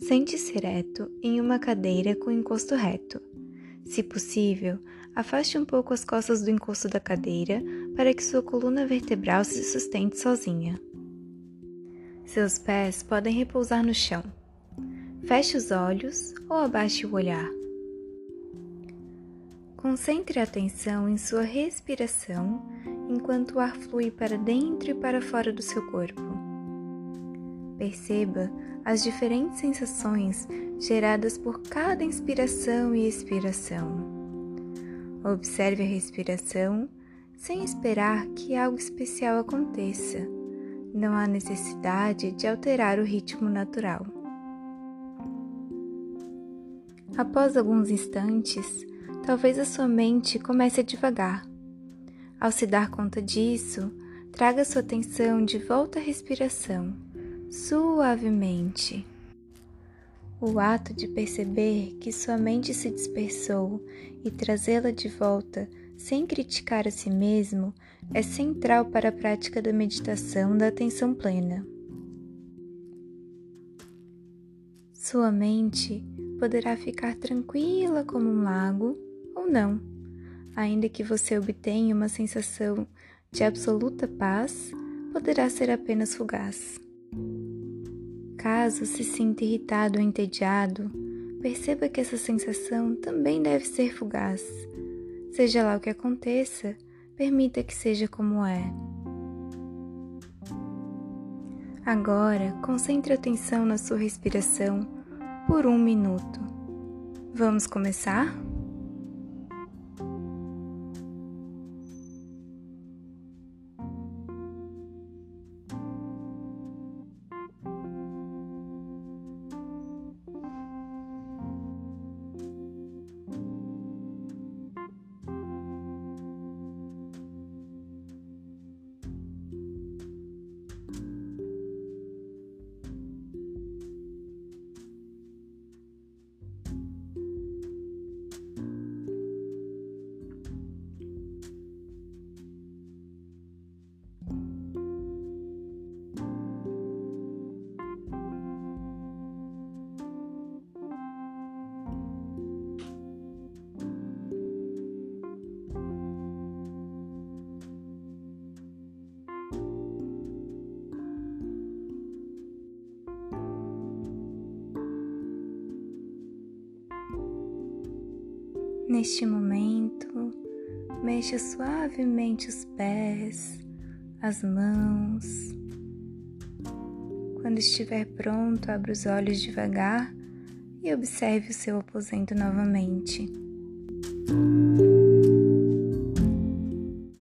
Sente-se ereto em uma cadeira com encosto reto. Se possível, afaste um pouco as costas do encosto da cadeira para que sua coluna vertebral se sustente sozinha. Seus pés podem repousar no chão. Feche os olhos ou abaixe o olhar. Concentre a atenção em sua respiração enquanto o ar flui para dentro e para fora do seu corpo. Perceba as diferentes sensações geradas por cada inspiração e expiração. Observe a respiração sem esperar que algo especial aconteça. Não há necessidade de alterar o ritmo natural. Após alguns instantes, talvez a sua mente comece a devagar. Ao se dar conta disso, traga sua atenção de volta à respiração, suavemente. O ato de perceber que sua mente se dispersou e trazê-la de volta sem criticar a si mesmo é central para a prática da meditação da atenção plena. Sua mente poderá ficar tranquila como um lago ou não, ainda que você obtenha uma sensação de absoluta paz, poderá ser apenas fugaz. Caso se sinta irritado ou entediado, perceba que essa sensação também deve ser fugaz. Seja lá o que aconteça, permita que seja como é. Agora, concentre atenção na sua respiração por um minuto. Vamos começar? Neste momento, mexa suavemente os pés, as mãos. Quando estiver pronto, abra os olhos devagar e observe o seu aposento novamente.